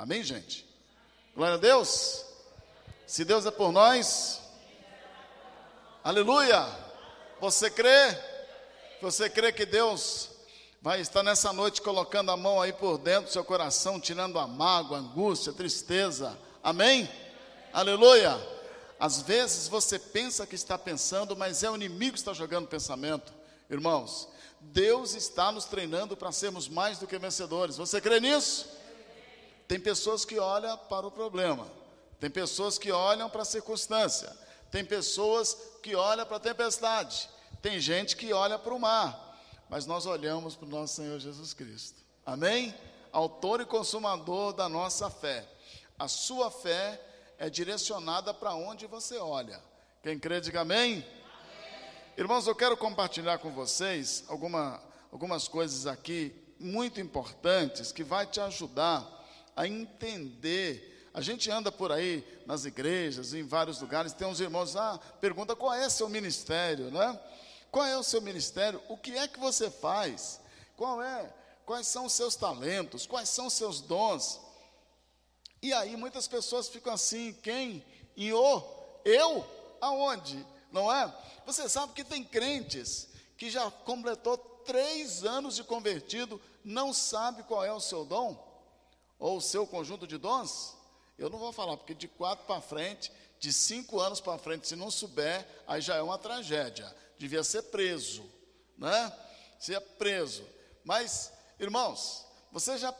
Amém, gente? Glória a Deus. Se Deus é por nós, aleluia. Você crê? Você crê que Deus vai estar nessa noite colocando a mão aí por dentro do seu coração, tirando a mágoa, a angústia, a tristeza. Amém? Aleluia. Às vezes você pensa que está pensando, mas é o inimigo que está jogando pensamento. Irmãos, Deus está nos treinando para sermos mais do que vencedores. Você crê nisso? Tem pessoas que olham para o problema, tem pessoas que olham para a circunstância, tem pessoas que olham para a tempestade, tem gente que olha para o mar, mas nós olhamos para o nosso Senhor Jesus Cristo. Amém? Autor e consumador da nossa fé. A sua fé é direcionada para onde você olha. Quem crê, diga amém. Irmãos, eu quero compartilhar com vocês alguma, algumas coisas aqui muito importantes que vai te ajudar a entender. A gente anda por aí nas igrejas, em vários lugares, tem uns irmãos, ah, pergunta qual é seu ministério, né? Qual é o seu ministério? O que é que você faz? Qual é? Quais são os seus talentos? Quais são os seus dons? E aí muitas pessoas ficam assim, quem? Em o? Eu? Aonde? Não é? Você sabe que tem crentes que já completou três anos de convertido, não sabe qual é o seu dom? Ou o seu conjunto de dons? Eu não vou falar, porque de quatro para frente, de cinco anos para frente, se não souber, aí já é uma tragédia devia ser preso, né? Ser preso. Mas, irmãos, você já,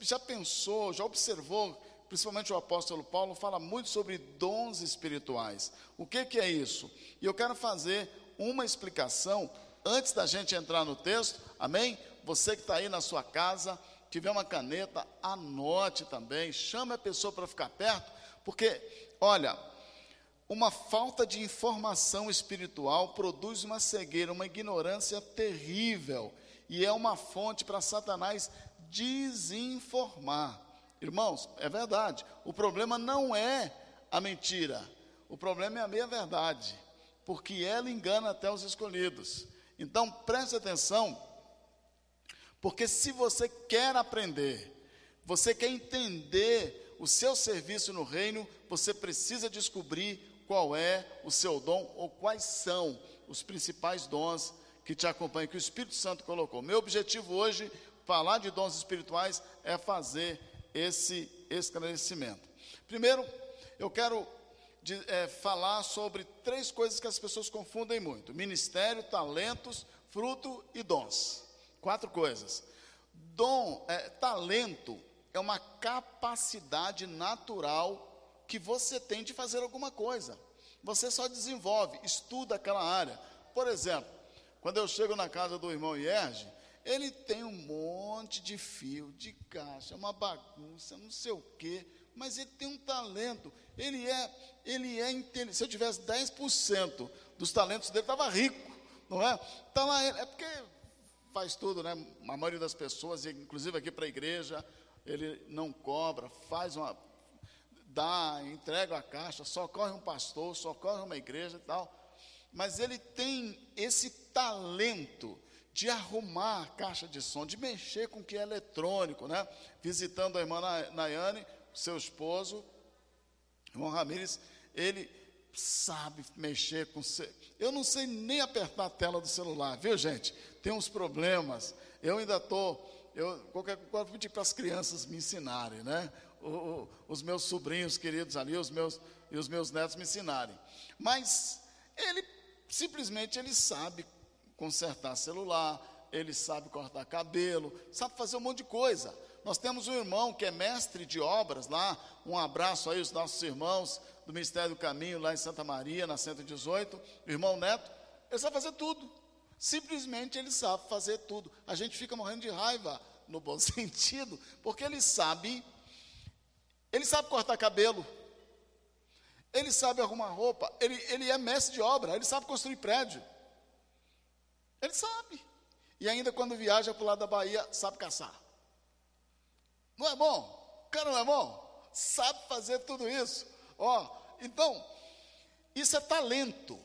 já pensou, já observou, principalmente o apóstolo Paulo fala muito sobre dons espirituais. O que, que é isso? E eu quero fazer uma explicação antes da gente entrar no texto, amém? Você que está aí na sua casa, tiver uma caneta, anote também, chame a pessoa para ficar perto, porque, olha, uma falta de informação espiritual produz uma cegueira, uma ignorância terrível, e é uma fonte para Satanás desinformar. Irmãos, é verdade, o problema não é a mentira, o problema é a meia-verdade, porque ela engana até os escolhidos. Então preste atenção, porque se você quer aprender, você quer entender o seu serviço no reino, você precisa descobrir qual é o seu dom ou quais são os principais dons que te acompanham, que o Espírito Santo colocou. Meu objetivo hoje, falar de dons espirituais, é fazer esse esclarecimento. Primeiro, eu quero de, é, falar sobre três coisas que as pessoas confundem muito: ministério, talentos, fruto e dons. Quatro coisas. Dom, é, talento é uma capacidade natural que você tem de fazer alguma coisa. Você só desenvolve, estuda aquela área. Por exemplo, quando eu chego na casa do irmão Ierge, ele tem um monte de fio, de caixa, uma bagunça, não sei o quê, mas ele tem um talento. Ele é, ele é inteligente. Se eu tivesse 10% dos talentos dele, estava rico, não é? Está lá, é porque faz tudo, né? A maioria das pessoas, inclusive aqui para a igreja, ele não cobra, faz uma dá, entrega a caixa, socorre um pastor, socorre uma igreja e tal. Mas ele tem esse talento de arrumar a caixa de som, de mexer com o que é eletrônico, né? Visitando a irmã Nayane, seu esposo, irmão Ramires, ele sabe mexer com. Eu não sei nem apertar a tela do celular, viu, gente? Tem uns problemas. Eu ainda estou. Eu, qualquer coisa, pedir para as crianças me ensinarem, né? o, o, os meus sobrinhos queridos ali, os meus, e os meus netos me ensinarem. Mas ele simplesmente ele sabe consertar celular, ele sabe cortar cabelo, sabe fazer um monte de coisa. Nós temos um irmão que é mestre de obras lá, um abraço aí os nossos irmãos do Ministério do Caminho lá em Santa Maria, na 118, o irmão Neto, ele sabe fazer tudo. Simplesmente ele sabe fazer tudo. A gente fica morrendo de raiva, no bom sentido, porque ele sabe ele sabe cortar cabelo. Ele sabe arrumar roupa. Ele, ele é mestre de obra. Ele sabe construir prédio. Ele sabe. E ainda quando viaja para o lado da Bahia, sabe caçar. Não é bom? O cara não é bom? Sabe fazer tudo isso. Ó, então, isso é talento.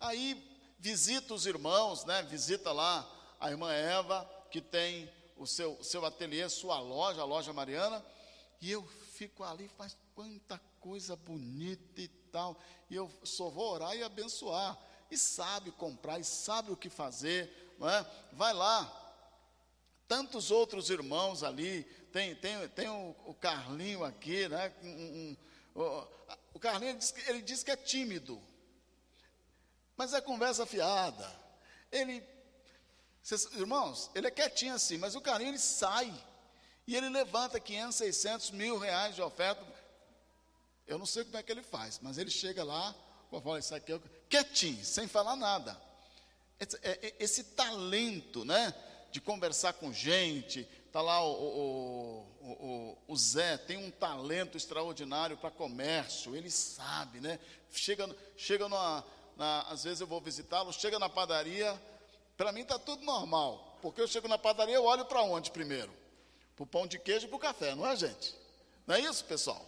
Aí visita os irmãos, né? Visita lá a irmã Eva, que tem o seu, seu ateliê, sua loja, a loja Mariana E eu fico ali, faz quanta coisa bonita e tal. E eu só vou orar e abençoar. E sabe comprar, e sabe o que fazer, não é? Vai lá. Tantos outros irmãos ali, tem, tem, tem o, o Carlinho aqui, né? Um, um, o, o Carlinho ele diz, que, ele diz que é tímido, mas é conversa fiada. Ele, cês, irmãos, ele é quietinho assim, mas o Carlinho ele sai e ele levanta 500, 600 mil reais de oferta. Eu não sei como é que ele faz, mas ele chega lá, fala, isso aqui é quietinho, sem falar nada. Esse, é, é, esse talento, né, de conversar com gente, está lá o, o, o, o, Zé, tem um talento extraordinário para comércio, ele sabe, né? Chega, chega numa, às vezes eu vou visitá-lo, chega na padaria, para mim está tudo normal, porque eu chego na padaria, eu olho para onde primeiro? Para o pão de queijo e para o café, não é, gente? Não é isso, pessoal?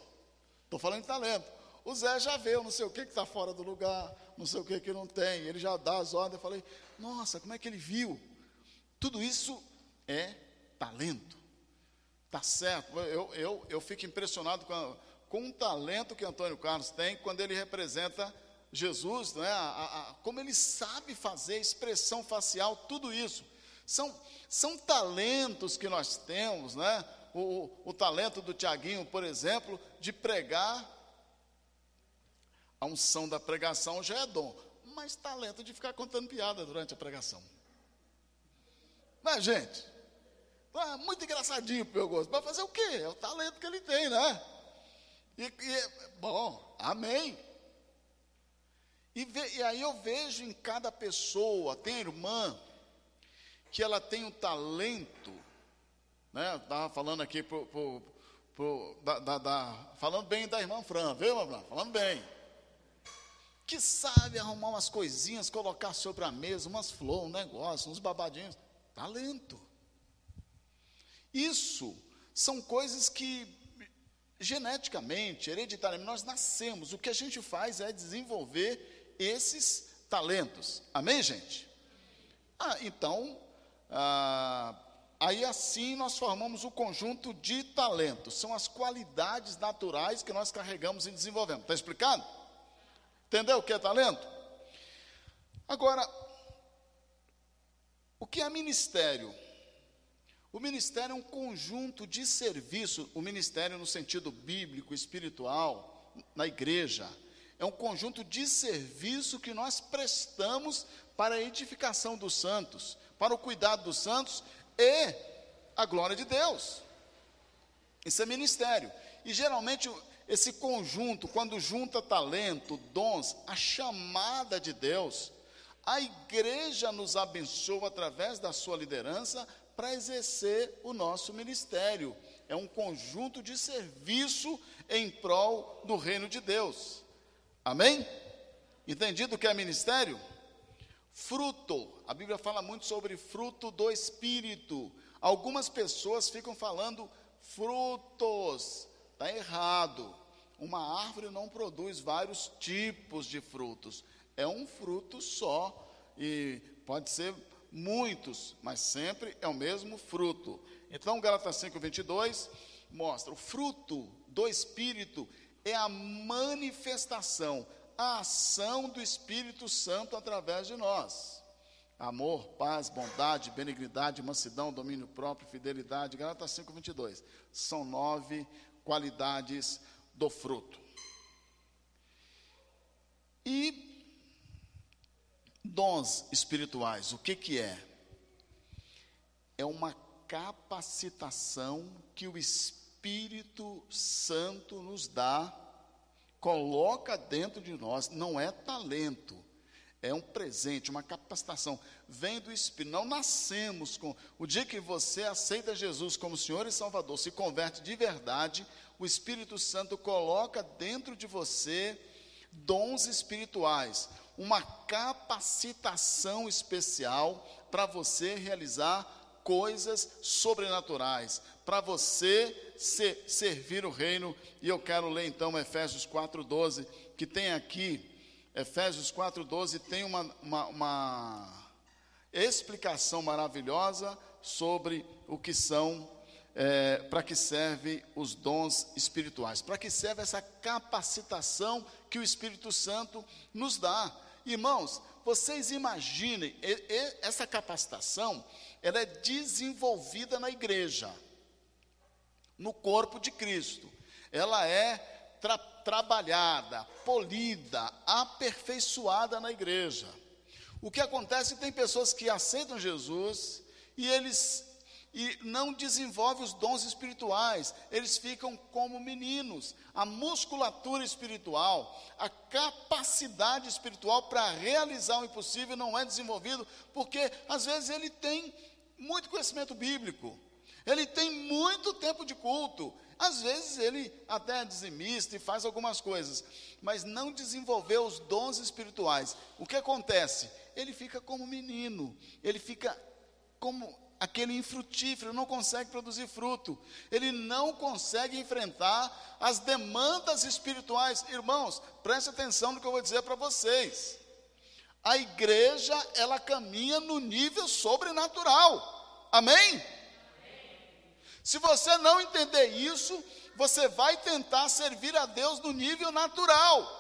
Estou falando de talento. O Zé já vê, eu não sei o que está fora do lugar, não sei o que que não tem. Ele já dá as ordens. Eu falei, nossa, como é que ele viu? Tudo isso é talento. Tá certo. Eu, eu, eu fico impressionado com, a, com o talento que Antônio Carlos tem quando ele representa Jesus, né? A, a, como ele sabe fazer expressão facial, tudo isso. São, são talentos que nós temos, né? O, o, o talento do Tiaguinho, por exemplo, de pregar, a unção da pregação já é dom, mas talento de ficar contando piada durante a pregação. Mas, gente, é muito engraçadinho para o meu gosto. Vai fazer o quê? É o talento que ele tem, né? E, e bom, amém. E, ve, e aí eu vejo em cada pessoa, tem irmã que ela tem um talento, né? Estava falando aqui pro, pro, pro da, da, da, falando bem da irmã Fran, viu, irmã Fran? Falando bem. Que sabe arrumar umas coisinhas, colocar sobre a mesa, umas flores, um negócio, uns babadinhos. Talento. Isso são coisas que geneticamente, hereditariamente, nós nascemos. O que a gente faz é desenvolver esses talentos. Amém, gente? Ah, então, ah, aí assim nós formamos o conjunto de talentos. São as qualidades naturais que nós carregamos e desenvolvemos. Está explicado? Entendeu o que é talento? Agora, o que é ministério? O ministério é um conjunto de serviço, o ministério no sentido bíblico, espiritual, na igreja, é um conjunto de serviço que nós prestamos para a edificação dos santos, para o cuidado dos santos e a glória de Deus. Isso é ministério. E geralmente esse conjunto, quando junta talento, dons, a chamada de Deus, a igreja nos abençoa através da sua liderança para exercer o nosso ministério. É um conjunto de serviço em prol do reino de Deus. Amém? Entendido o que é ministério? Fruto, a Bíblia fala muito sobre fruto do Espírito. Algumas pessoas ficam falando frutos, está errado. Uma árvore não produz vários tipos de frutos, é um fruto só, e pode ser muitos, mas sempre é o mesmo fruto. Então, Gálatas 5, 22 mostra: o fruto do Espírito é a manifestação a ação do Espírito Santo através de nós. Amor, paz, bondade, benignidade, mansidão, domínio próprio, fidelidade. Gálatas 5, 22. São nove qualidades do fruto. E dons espirituais, o que, que é? É uma capacitação que o Espírito Santo nos dá coloca dentro de nós, não é talento, é um presente, uma capacitação, vem do Espírito. Não nascemos com. O dia que você aceita Jesus como Senhor e Salvador, se converte de verdade, o Espírito Santo coloca dentro de você dons espirituais, uma capacitação especial para você realizar coisas sobrenaturais, para você ser, servir o reino. E eu quero ler então Efésios 4,12, que tem aqui, Efésios 4,12 tem uma, uma, uma, explicação maravilhosa sobre o que são é, para que servem os dons espirituais? Para que serve essa capacitação que o Espírito Santo nos dá? Irmãos, vocês imaginem, essa capacitação, ela é desenvolvida na igreja, no corpo de Cristo. Ela é tra trabalhada, polida, aperfeiçoada na igreja. O que acontece tem pessoas que aceitam Jesus e eles e não desenvolvem os dons espirituais, eles ficam como meninos. A musculatura espiritual, a capacidade espiritual para realizar o impossível não é desenvolvido, porque às vezes ele tem muito conhecimento bíblico, ele tem muito tempo de culto, às vezes ele até é dizimista e faz algumas coisas, mas não desenvolveu os dons espirituais. O que acontece? Ele fica como menino, ele fica como aquele infrutífero, não consegue produzir fruto, ele não consegue enfrentar as demandas espirituais. Irmãos, preste atenção no que eu vou dizer para vocês. A igreja, ela caminha no nível sobrenatural. Amém? Se você não entender isso, você vai tentar servir a Deus no nível natural.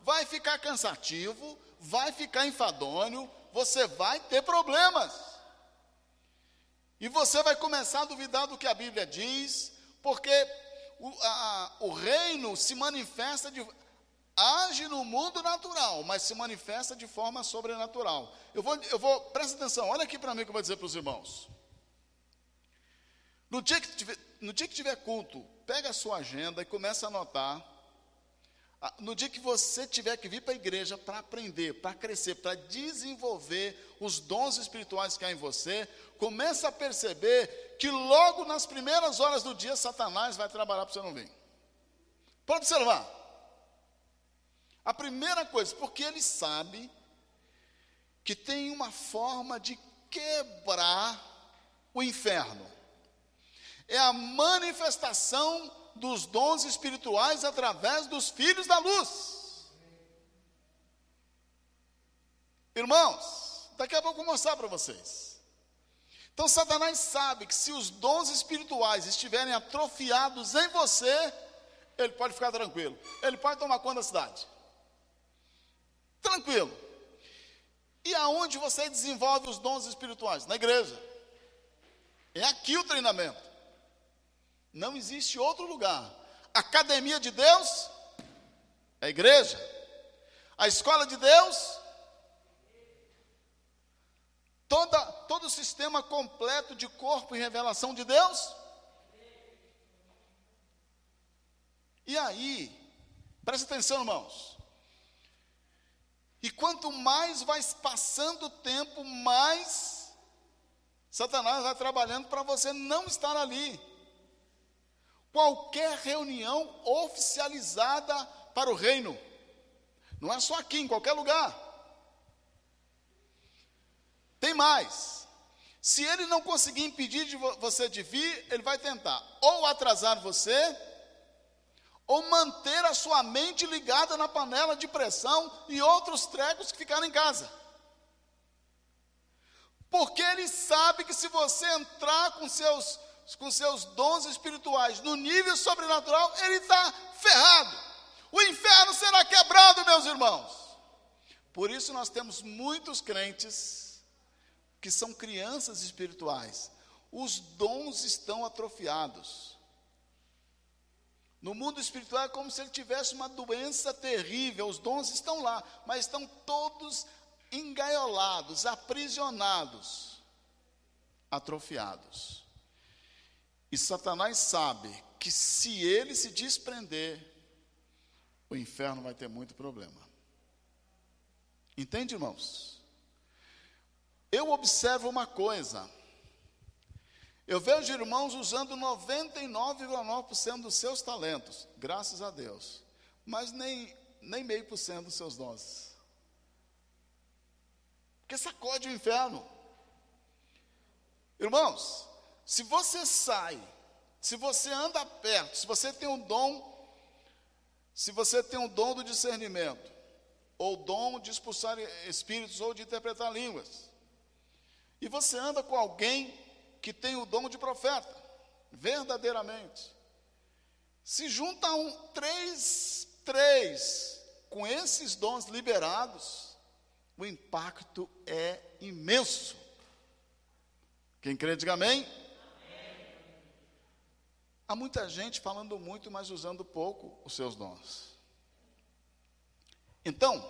Vai ficar cansativo, vai ficar enfadonho, você vai ter problemas. E você vai começar a duvidar do que a Bíblia diz, porque o, a, o reino se manifesta de. age no mundo natural, mas se manifesta de forma sobrenatural. Eu vou, eu vou, presta atenção, olha aqui para mim que eu vou dizer para os irmãos. No dia, que tiver, no dia que tiver culto, pega a sua agenda e começa a anotar ah, no dia que você tiver que vir para a igreja para aprender, para crescer, para desenvolver os dons espirituais que há em você, começa a perceber que logo nas primeiras horas do dia Satanás vai trabalhar para você não vir. Pode observar. A primeira coisa, porque ele sabe que tem uma forma de quebrar o inferno. É a manifestação dos dons espirituais através dos filhos da luz. Irmãos, daqui a pouco eu vou mostrar para vocês. Então, Satanás sabe que se os dons espirituais estiverem atrofiados em você, ele pode ficar tranquilo, ele pode tomar conta da cidade. Tranquilo. E aonde você desenvolve os dons espirituais? Na igreja. É aqui o treinamento. Não existe outro lugar. academia de Deus é a igreja. A escola de Deus toda, todo o sistema completo de corpo e revelação de Deus. E aí, presta atenção, irmãos. E quanto mais vai passando o tempo, mais Satanás vai trabalhando para você não estar ali qualquer reunião oficializada para o reino. Não é só aqui, em qualquer lugar. Tem mais. Se ele não conseguir impedir de você de vir, ele vai tentar ou atrasar você, ou manter a sua mente ligada na panela de pressão e outros trecos que ficaram em casa. Porque ele sabe que se você entrar com seus com seus dons espirituais no nível sobrenatural, ele está ferrado. O inferno será quebrado, meus irmãos. Por isso nós temos muitos crentes que são crianças espirituais. Os dons estão atrofiados. No mundo espiritual é como se ele tivesse uma doença terrível. Os dons estão lá, mas estão todos engaiolados, aprisionados, atrofiados. E Satanás sabe que se ele se desprender, o inferno vai ter muito problema. Entende, irmãos? Eu observo uma coisa. Eu vejo irmãos usando 99,9% dos seus talentos, graças a Deus, mas nem, nem meio por cento dos seus dons. Porque sacode o inferno. Irmãos, se você sai, se você anda perto, se você tem um dom, se você tem um dom do discernimento, ou dom de expulsar espíritos ou de interpretar línguas, e você anda com alguém que tem o dom de profeta, verdadeiramente. Se junta um, três, três, com esses dons liberados, o impacto é imenso. Quem crê, diga amém. amém. Há muita gente falando muito, mas usando pouco os seus dons. Então,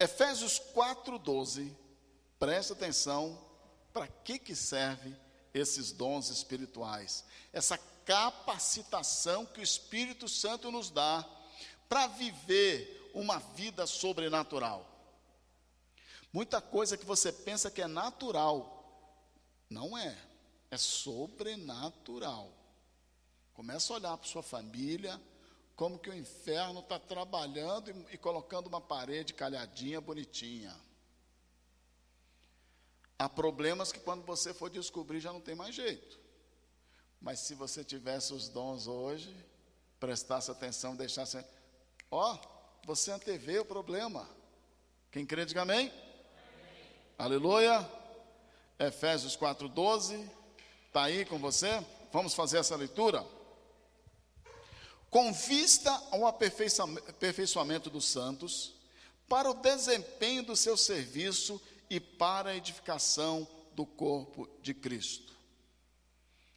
Efésios 4,12, presta atenção para que, que serve esses dons espirituais, essa capacitação que o Espírito Santo nos dá para viver uma vida sobrenatural. Muita coisa que você pensa que é natural, não é, é sobrenatural. Começa a olhar para sua família, como que o inferno está trabalhando e, e colocando uma parede calhadinha, bonitinha. Há problemas que quando você for descobrir já não tem mais jeito. Mas se você tivesse os dons hoje, prestasse atenção, deixasse. Ó, você antevê o problema. Quem crê, diga amém. amém. Aleluia. Efésios 4,12. Está aí com você? Vamos fazer essa leitura? Com vista ao aperfeiçoamento dos santos, para o desempenho do seu serviço e para a edificação do corpo de Cristo.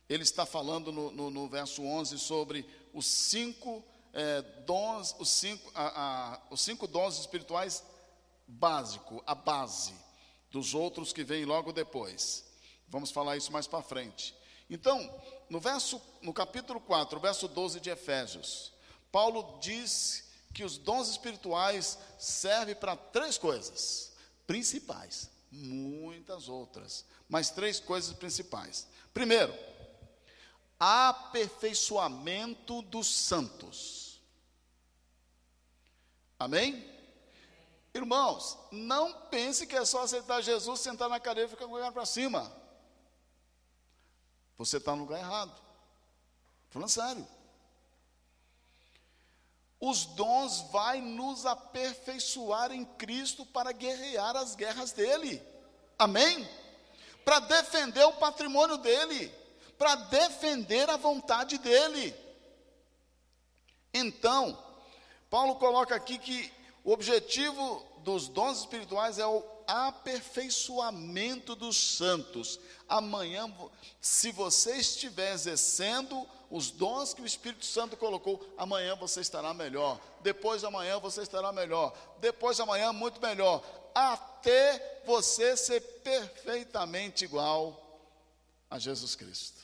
Ele está falando no, no, no verso 11 sobre os cinco é, dons, os cinco, a, a, os cinco dons espirituais básico, a base dos outros que vêm logo depois. Vamos falar isso mais para frente. Então, no verso, no capítulo 4, verso 12 de Efésios, Paulo diz que os dons espirituais servem para três coisas principais, muitas outras, mas três coisas principais. Primeiro, aperfeiçoamento dos santos. Amém? Irmãos, não pense que é só aceitar Jesus, sentar na cadeira e ficar com o para cima. Você está no lugar errado. Falando sério os dons vai nos aperfeiçoar em Cristo para guerrear as guerras dele. Amém? Para defender o patrimônio dele, para defender a vontade dele. Então, Paulo coloca aqui que o objetivo dos dons espirituais é o aperfeiçoamento dos santos. Amanhã, se você estiver exercendo os dons que o Espírito Santo colocou, amanhã você estará melhor. Depois de amanhã você estará melhor. Depois de amanhã, muito melhor. Até você ser perfeitamente igual a Jesus Cristo,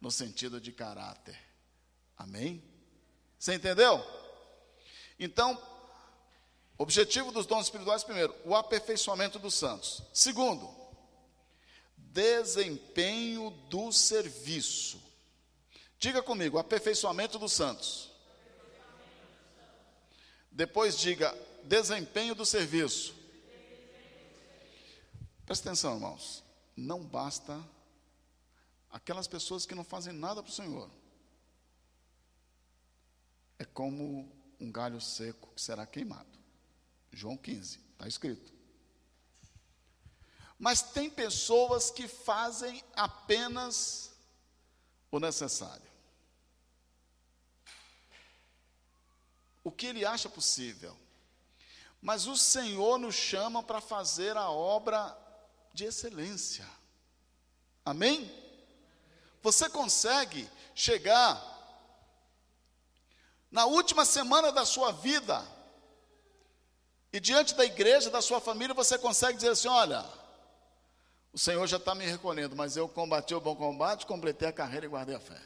no sentido de caráter. Amém? Você entendeu? Então, objetivo dos dons espirituais, primeiro, o aperfeiçoamento dos santos. Segundo, desempenho do serviço. Diga comigo, aperfeiçoamento dos santos. Depois diga, desempenho do serviço. Presta atenção, irmãos. Não basta aquelas pessoas que não fazem nada para o Senhor. É como um galho seco que será queimado. João 15, está escrito. Mas tem pessoas que fazem apenas o necessário. o que ele acha possível. Mas o Senhor nos chama para fazer a obra de excelência. Amém? Você consegue chegar na última semana da sua vida e diante da igreja, da sua família, você consegue dizer assim: olha, o Senhor já está me recolhendo, mas eu combati o bom combate, completei a carreira e guardei a fé.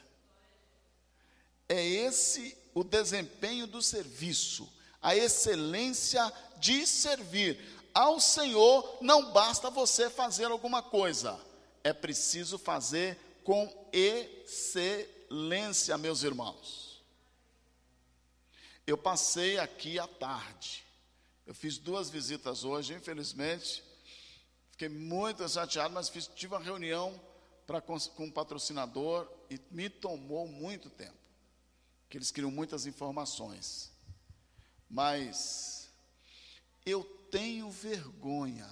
É esse o desempenho do serviço, a excelência de servir. Ao Senhor não basta você fazer alguma coisa, é preciso fazer com excelência, meus irmãos. Eu passei aqui à tarde, eu fiz duas visitas hoje, infelizmente, fiquei muito chateado, mas fiz, tive uma reunião pra, com, com um patrocinador e me tomou muito tempo que eles queriam muitas informações. Mas eu tenho vergonha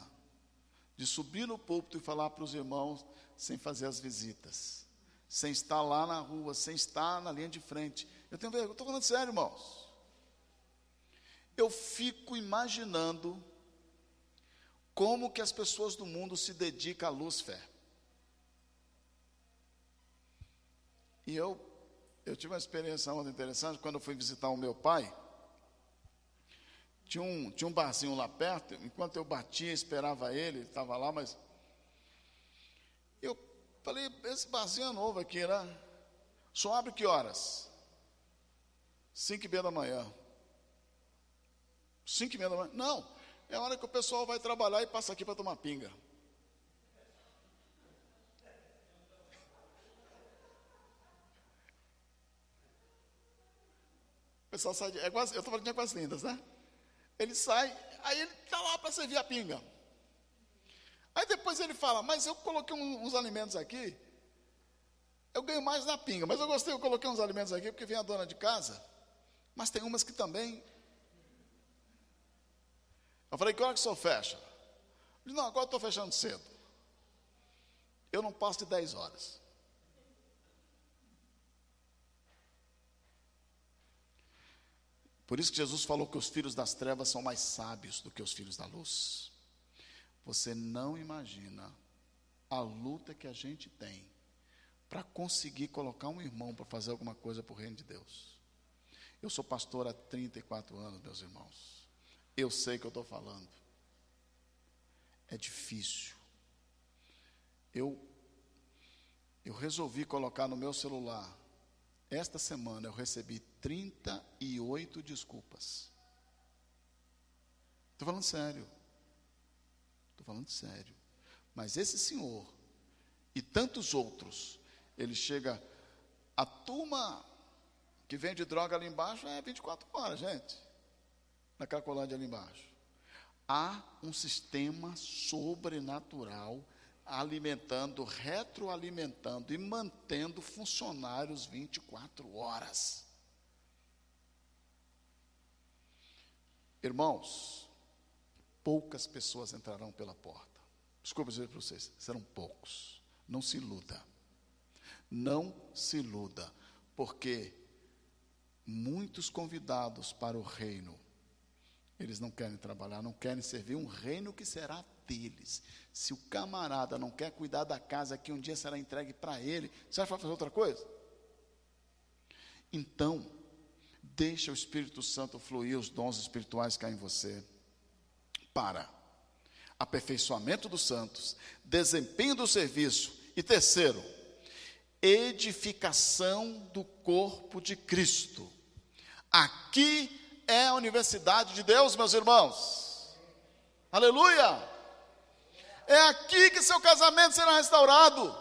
de subir no púlpito e falar para os irmãos sem fazer as visitas. sem estar lá na rua, sem estar na linha de frente. Eu tenho vergonha, estou falando sério, irmãos. Eu fico imaginando como que as pessoas do mundo se dedicam à luz fé. E eu, eu tive uma experiência muito interessante quando eu fui visitar o meu pai. Tinha um, tinha um barzinho lá perto, enquanto eu batia, esperava ele, ele estava lá, mas eu falei, esse barzinho é novo aqui, né? Só abre que horas? Cinco e meia da manhã. Cinco e meia da manhã? Não, é a hora que o pessoal vai trabalhar e passa aqui para tomar pinga. O pessoal sai de, é quase, eu estou falando de Águas Lindas, né? Ele sai, aí ele está lá para servir a pinga. Aí depois ele fala, mas eu coloquei um, uns alimentos aqui, eu ganho mais na pinga, mas eu gostei, eu coloquei uns alimentos aqui porque vem a dona de casa, mas tem umas que também. Eu falei, que hora que o senhor fecha? Ele não, agora estou fechando cedo. Eu não passo de 10 horas. Por isso que Jesus falou que os filhos das trevas são mais sábios do que os filhos da luz. Você não imagina a luta que a gente tem para conseguir colocar um irmão para fazer alguma coisa para o reino de Deus. Eu sou pastor há 34 anos, meus irmãos. Eu sei o que eu estou falando. É difícil. Eu, eu resolvi colocar no meu celular esta semana eu recebi 38 desculpas. Estou falando sério. Estou falando sério. Mas esse senhor e tantos outros, ele chega. A turma que vende droga ali embaixo é 24 horas, gente. Na Cracolândia ali embaixo. Há um sistema sobrenatural alimentando, retroalimentando e mantendo funcionários 24 horas. Irmãos, poucas pessoas entrarão pela porta. Desculpa dizer para vocês, serão poucos. Não se iluda. Não se iluda, porque muitos convidados para o reino, eles não querem trabalhar, não querem servir um reino que será deles. Se o camarada não quer cuidar da casa que um dia será entregue para ele, você vai fazer outra coisa? Então, deixa o Espírito Santo fluir os dons espirituais que há em você. Para aperfeiçoamento dos santos, desempenho do serviço e terceiro, edificação do corpo de Cristo. Aqui é a universidade de Deus, meus irmãos. Aleluia! É aqui que seu casamento será restaurado.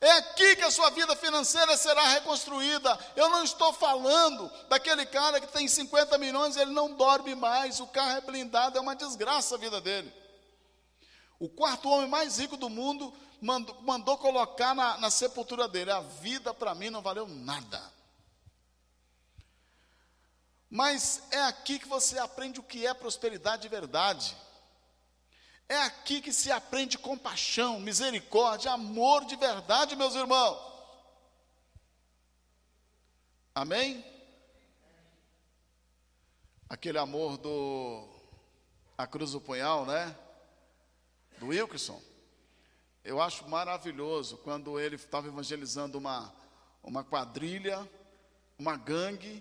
É aqui que a sua vida financeira será reconstruída. Eu não estou falando daquele cara que tem 50 milhões e ele não dorme mais, o carro é blindado, é uma desgraça a vida dele. O quarto homem mais rico do mundo mandou, mandou colocar na, na sepultura dele: a vida para mim não valeu nada. Mas é aqui que você aprende o que é prosperidade de verdade. É aqui que se aprende compaixão, misericórdia, amor de verdade, meus irmãos. Amém? Aquele amor do A Cruz do Punhal, né? Do Wilkerson. Eu acho maravilhoso quando ele estava evangelizando uma, uma quadrilha, uma gangue,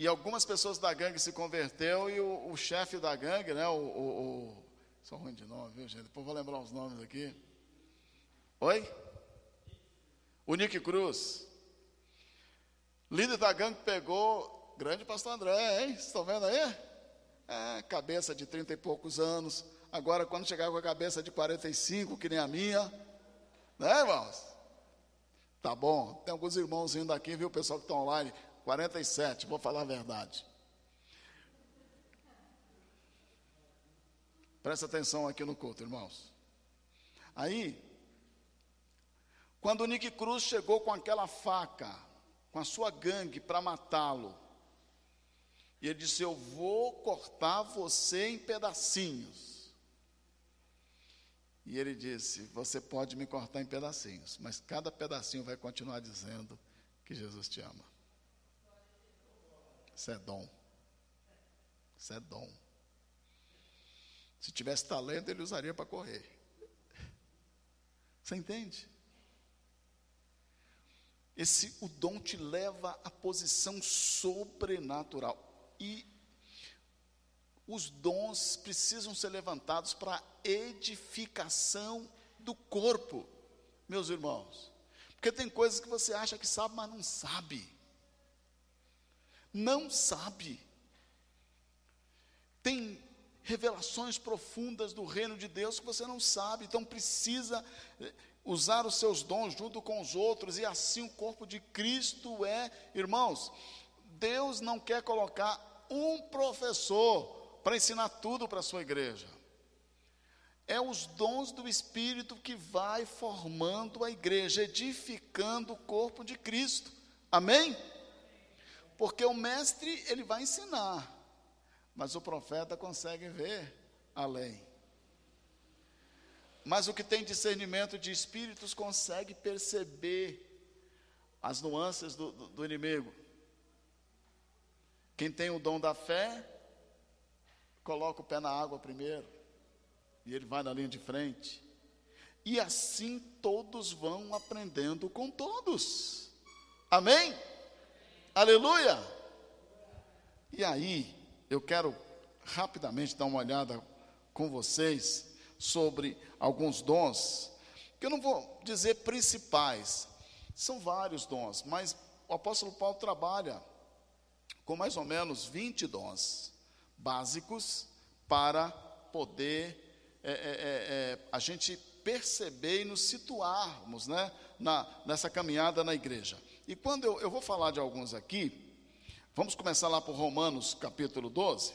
e algumas pessoas da gangue se converteu e o, o chefe da gangue, né, o, o, Sou ruim de nome, viu, gente? Depois vou lembrar os nomes aqui. Oi? O Nick Cruz. Líder da gangue pegou, grande pastor André, hein? Vocês estão vendo aí? É, cabeça de trinta e poucos anos. Agora, quando chegar com a cabeça de 45, que nem a minha, né, irmãos? Tá bom. Tem alguns irmãos indo aqui, viu, pessoal que está online? 47, vou falar a verdade. Presta atenção aqui no culto, irmãos. Aí, quando Nick Cruz chegou com aquela faca, com a sua gangue para matá-lo, e ele disse: Eu vou cortar você em pedacinhos. E ele disse: Você pode me cortar em pedacinhos, mas cada pedacinho vai continuar dizendo que Jesus te ama. Isso é dom. Isso é dom. Se tivesse talento, ele usaria para correr. Você entende? Esse o dom te leva à posição sobrenatural. E os dons precisam ser levantados para edificação do corpo, meus irmãos. Porque tem coisas que você acha que sabe, mas não sabe. Não sabe. Tem revelações profundas do reino de Deus que você não sabe, então precisa eh, usar os seus dons junto com os outros, e assim o corpo de Cristo é, irmãos. Deus não quer colocar um professor para ensinar tudo para a sua igreja. É os dons do Espírito que vai formando a igreja, edificando o corpo de Cristo. Amém? Porque o mestre, ele vai ensinar, mas o profeta consegue ver além. Mas o que tem discernimento de espíritos consegue perceber as nuances do, do, do inimigo. Quem tem o dom da fé, coloca o pé na água primeiro, e ele vai na linha de frente. E assim todos vão aprendendo com todos. Amém? Aleluia! E aí, eu quero rapidamente dar uma olhada com vocês sobre alguns dons, que eu não vou dizer principais, são vários dons, mas o apóstolo Paulo trabalha com mais ou menos 20 dons básicos para poder é, é, é, é, a gente perceber e nos situarmos né, na, nessa caminhada na igreja. E quando eu, eu vou falar de alguns aqui, vamos começar lá por Romanos capítulo 12,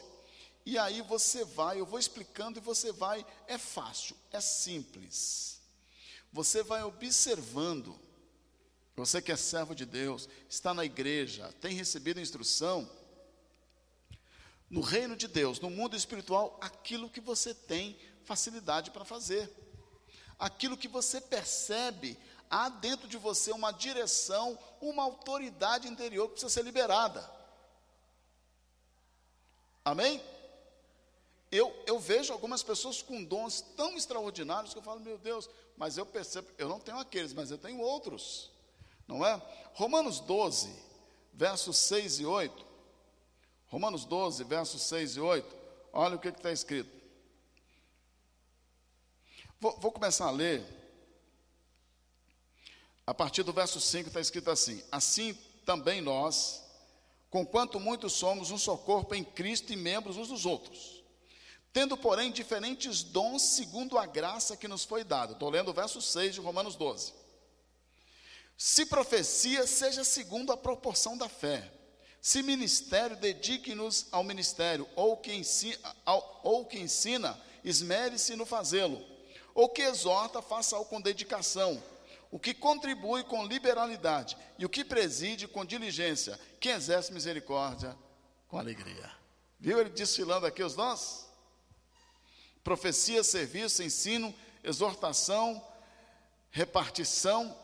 e aí você vai, eu vou explicando e você vai, é fácil, é simples. Você vai observando, você que é servo de Deus, está na igreja, tem recebido instrução, no reino de Deus, no mundo espiritual, aquilo que você tem facilidade para fazer. Aquilo que você percebe, há dentro de você uma direção, uma autoridade interior que precisa ser liberada. Amém? Eu, eu vejo algumas pessoas com dons tão extraordinários que eu falo, meu Deus, mas eu percebo, eu não tenho aqueles, mas eu tenho outros, não é? Romanos 12, versos 6 e 8, Romanos 12, versos 6 e 8, olha o que está escrito. Vou, vou, começar a ler. A partir do verso 5 está escrito assim: Assim também nós, conquanto muitos somos um só corpo em Cristo e membros uns dos outros, tendo, porém, diferentes dons segundo a graça que nos foi dada. Estou lendo o verso 6 de Romanos 12. Se profecia, seja segundo a proporção da fé. Se ministério, dedique-nos ao ministério, ou que ensina, ou que ensina esmere-se no fazê-lo, ou que exorta, faça-o com dedicação, o que contribui com liberalidade, e o que preside com diligência, que exerce misericórdia com alegria. Viu ele desfilando aqui os nós? Profecia, serviço, ensino, exortação, repartição,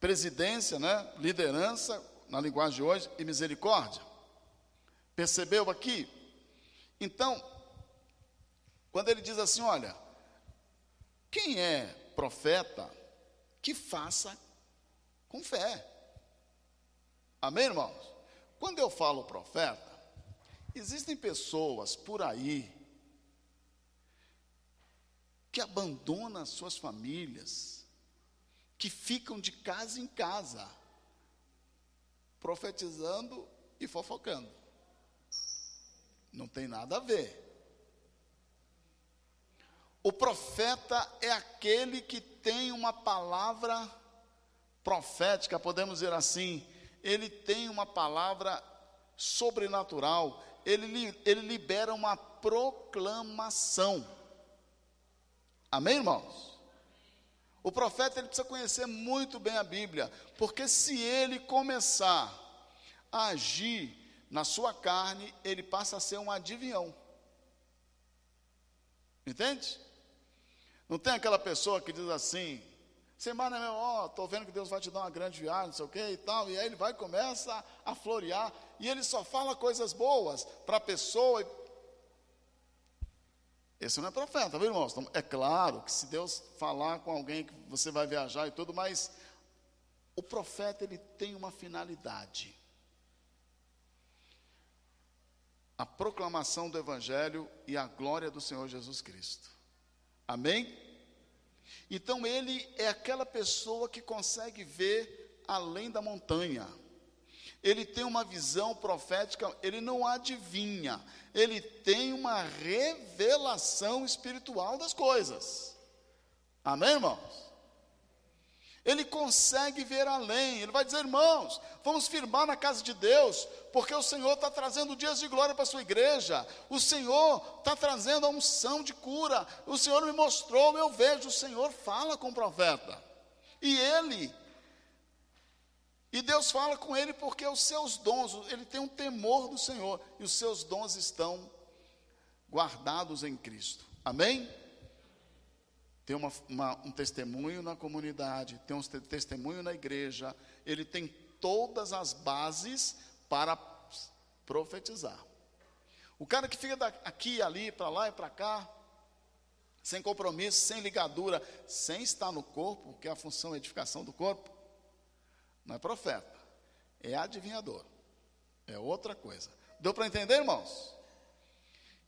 presidência, né? liderança, na linguagem de hoje, e misericórdia. Percebeu aqui? Então, quando ele diz assim: olha, quem é profeta, que faça com fé. Amém, irmãos? Quando eu falo profeta, existem pessoas por aí que abandonam suas famílias, que ficam de casa em casa, profetizando e fofocando. Não tem nada a ver. O profeta é aquele que tem uma palavra profética, podemos dizer assim, ele tem uma palavra sobrenatural, ele, ele libera uma proclamação. Amém, irmãos? O profeta ele precisa conhecer muito bem a Bíblia, porque se ele começar a agir na sua carne, ele passa a ser um adivinhão. Entende? Não tem aquela pessoa que diz assim, semana meu, ó, tô vendo que Deus vai te dar uma grande viagem, não sei o que e tal, e aí ele vai e começa a, a florear, e ele só fala coisas boas para a pessoa. Esse não é profeta, viu irmãos? Então, é claro que se Deus falar com alguém que você vai viajar e tudo, mas o profeta ele tem uma finalidade. A proclamação do evangelho e a glória do Senhor Jesus Cristo. Amém? Então ele é aquela pessoa que consegue ver além da montanha. Ele tem uma visão profética, ele não adivinha, ele tem uma revelação espiritual das coisas. Amém, irmãos? Ele consegue ver além. Ele vai dizer, irmãos, vamos firmar na casa de Deus, porque o Senhor está trazendo dias de glória para a sua igreja, o Senhor está trazendo a unção de cura, o Senhor me mostrou, eu vejo, o Senhor fala com o profeta, e ele, e Deus fala com ele porque os seus dons, ele tem um temor do Senhor, e os seus dons estão guardados em Cristo, amém? Tem uma, uma, um testemunho na comunidade, tem um testemunho na igreja, ele tem todas as bases para profetizar. O cara que fica aqui e ali, para lá e para cá, sem compromisso, sem ligadura, sem estar no corpo, que é a função edificação do corpo, não é profeta, é adivinhador, é outra coisa. Deu para entender, irmãos?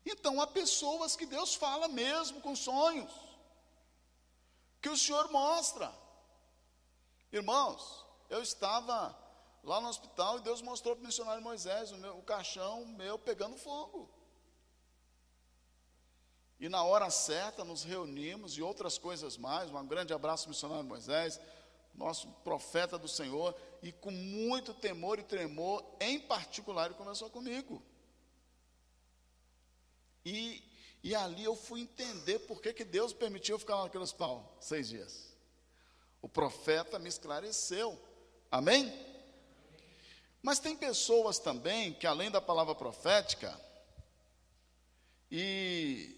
Então há pessoas que Deus fala mesmo com sonhos que o Senhor mostra. Irmãos, eu estava lá no hospital e Deus mostrou para o missionário Moisés o, meu, o caixão meu pegando fogo. E na hora certa nos reunimos e outras coisas mais. Um grande abraço missionário Moisés, nosso profeta do Senhor, e com muito temor e tremor, em particular, ele começou comigo. E e ali eu fui entender por que, que Deus permitiu eu ficar naquele hospital seis dias. O profeta me esclareceu. Amém? Mas tem pessoas também que, além da palavra profética, e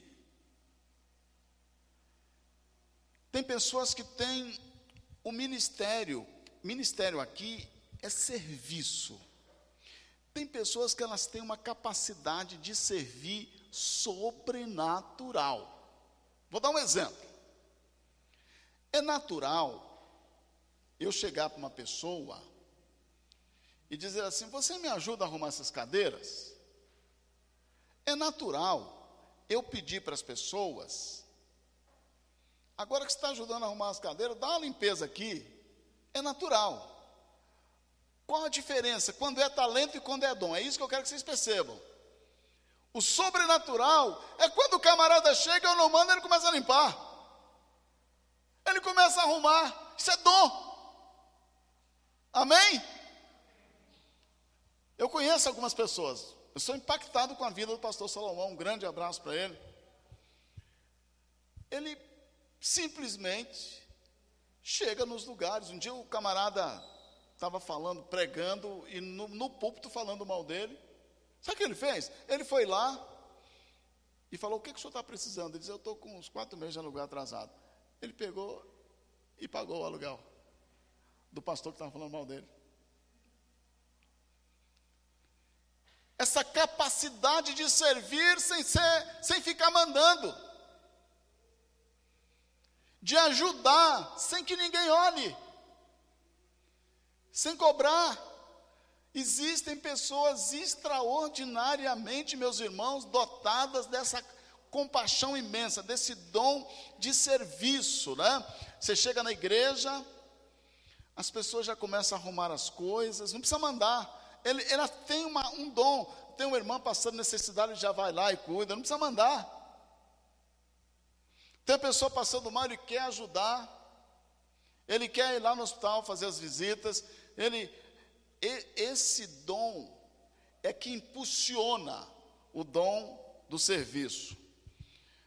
tem pessoas que têm o ministério, ministério aqui é serviço. Tem pessoas que elas têm uma capacidade de servir sobrenatural. Vou dar um exemplo. É natural eu chegar para uma pessoa e dizer assim: Você me ajuda a arrumar essas cadeiras? É natural eu pedir para as pessoas, agora que você está ajudando a arrumar as cadeiras, dá uma limpeza aqui. É natural. Qual a diferença quando é talento e quando é dom? É isso que eu quero que vocês percebam. O sobrenatural é quando o camarada chega, eu não mando, ele começa a limpar. Ele começa a arrumar. Isso é dom. Amém? Eu conheço algumas pessoas. Eu sou impactado com a vida do pastor Salomão. Um grande abraço para ele. Ele simplesmente chega nos lugares. Um dia o camarada estava falando, pregando, e no, no púlpito falando mal dele. Sabe o que ele fez? Ele foi lá e falou: O que, que o senhor está precisando? Ele disse: Eu estou com uns quatro meses de aluguel atrasado. Ele pegou e pagou o aluguel do pastor que estava falando mal dele. Essa capacidade de servir sem, ser, sem ficar mandando, de ajudar sem que ninguém olhe, sem cobrar. Existem pessoas extraordinariamente, meus irmãos, dotadas dessa compaixão imensa, desse dom de serviço, né? Você chega na igreja, as pessoas já começam a arrumar as coisas, não precisa mandar. Ele, ela tem uma, um dom, tem uma irmã passando necessidade, já vai lá e cuida, não precisa mandar. Tem a pessoa passando mal e quer ajudar, ele quer ir lá no hospital fazer as visitas, ele esse dom é que impulsiona o dom do serviço.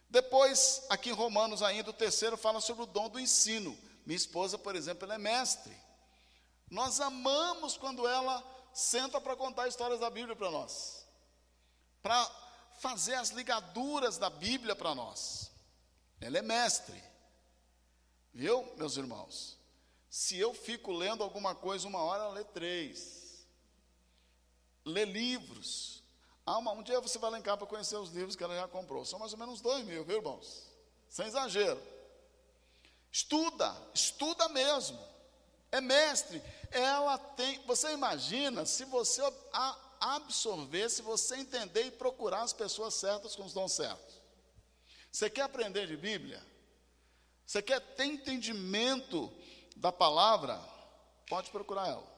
Depois, aqui em Romanos ainda, o terceiro fala sobre o dom do ensino. Minha esposa, por exemplo, ela é mestre. Nós amamos quando ela senta para contar histórias da Bíblia para nós. Para fazer as ligaduras da Bíblia para nós. Ela é mestre. Viu, meus irmãos? Se eu fico lendo alguma coisa uma hora, lê três. Lê livros. Ah, um dia você vai lá em casa para conhecer os livros que ela já comprou. São mais ou menos dois mil, viu, irmãos? Sem exagero. Estuda, estuda mesmo. É mestre. Ela tem. Você imagina se você absorver, se você entender e procurar as pessoas certas com os dons certos. Você quer aprender de Bíblia? Você quer ter entendimento da palavra? Pode procurar ela.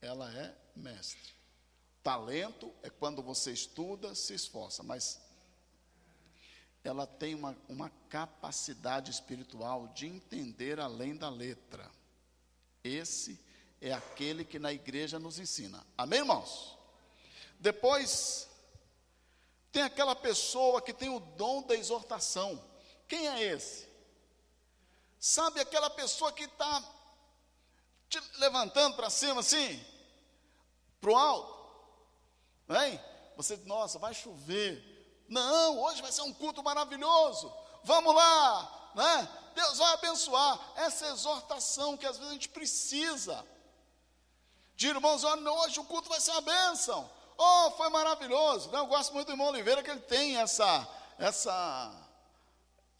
Ela é mestre. Talento é quando você estuda, se esforça, mas ela tem uma, uma capacidade espiritual de entender além da letra. Esse é aquele que na igreja nos ensina. Amém, irmãos? Depois, tem aquela pessoa que tem o dom da exortação. Quem é esse? Sabe aquela pessoa que está te levantando para cima assim, para o alto? Vem? Você, nossa, vai chover. Não, hoje vai ser um culto maravilhoso. Vamos lá, né? Deus vai abençoar. Essa exortação que às vezes a gente precisa. De irmãos, hoje o culto vai ser uma bênção. Oh, foi maravilhoso. Eu gosto muito do irmão Oliveira, que ele tem essa, essa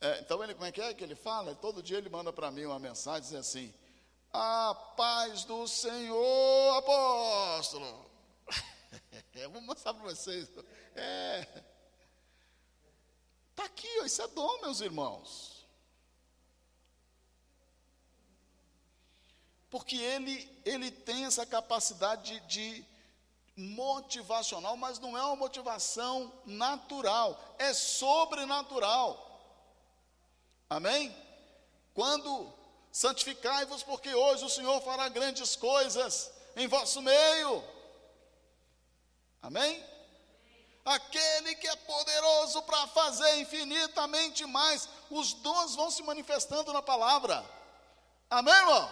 é, então, ele, como é que é que ele fala? Todo dia ele manda para mim uma mensagem, diz assim, a paz do Senhor, apóstolo. Eu vou mostrar para vocês. É. Está aqui, ó, isso é dom, meus irmãos. Porque ele, ele tem essa capacidade de, de motivacional, mas não é uma motivação natural, é sobrenatural. Amém? Quando santificai-vos, porque hoje o Senhor fará grandes coisas em vosso meio. Amém? Aquele que é poderoso para fazer infinitamente mais, os dons vão se manifestando na palavra. Amém, irmão?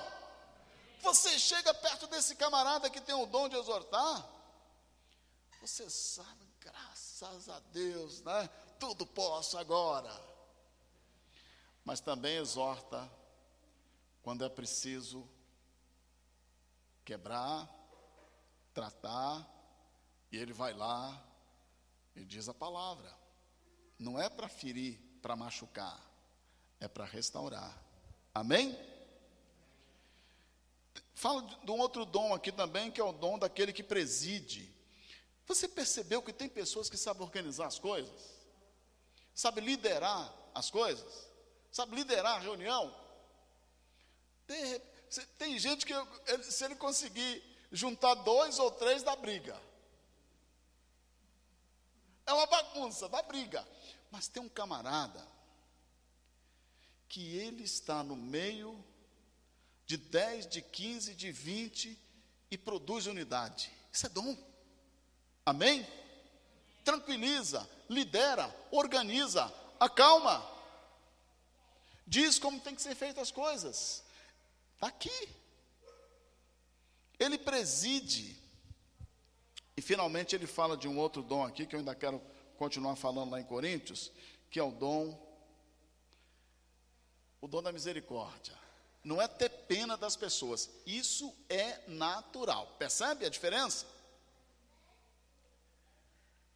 Você chega perto desse camarada que tem o dom de exortar, você sabe, graças a Deus, né? Tudo posso agora mas também exorta quando é preciso quebrar, tratar, e ele vai lá e diz a palavra. Não é para ferir, para machucar, é para restaurar. Amém? Fala de um outro dom aqui também, que é o dom daquele que preside. Você percebeu que tem pessoas que sabem organizar as coisas? Sabe liderar as coisas? Sabe, liderar a reunião. Tem, tem gente que, se ele conseguir juntar dois ou três, dá briga. É uma bagunça, dá briga. Mas tem um camarada que ele está no meio de 10, de 15, de 20 e produz unidade. Isso é dom. Amém? Tranquiliza, lidera, organiza, acalma diz como tem que ser feitas as coisas. Está aqui. Ele preside. E finalmente ele fala de um outro dom aqui, que eu ainda quero continuar falando lá em Coríntios, que é o dom, o dom da misericórdia. Não é ter pena das pessoas, isso é natural. Percebe a diferença?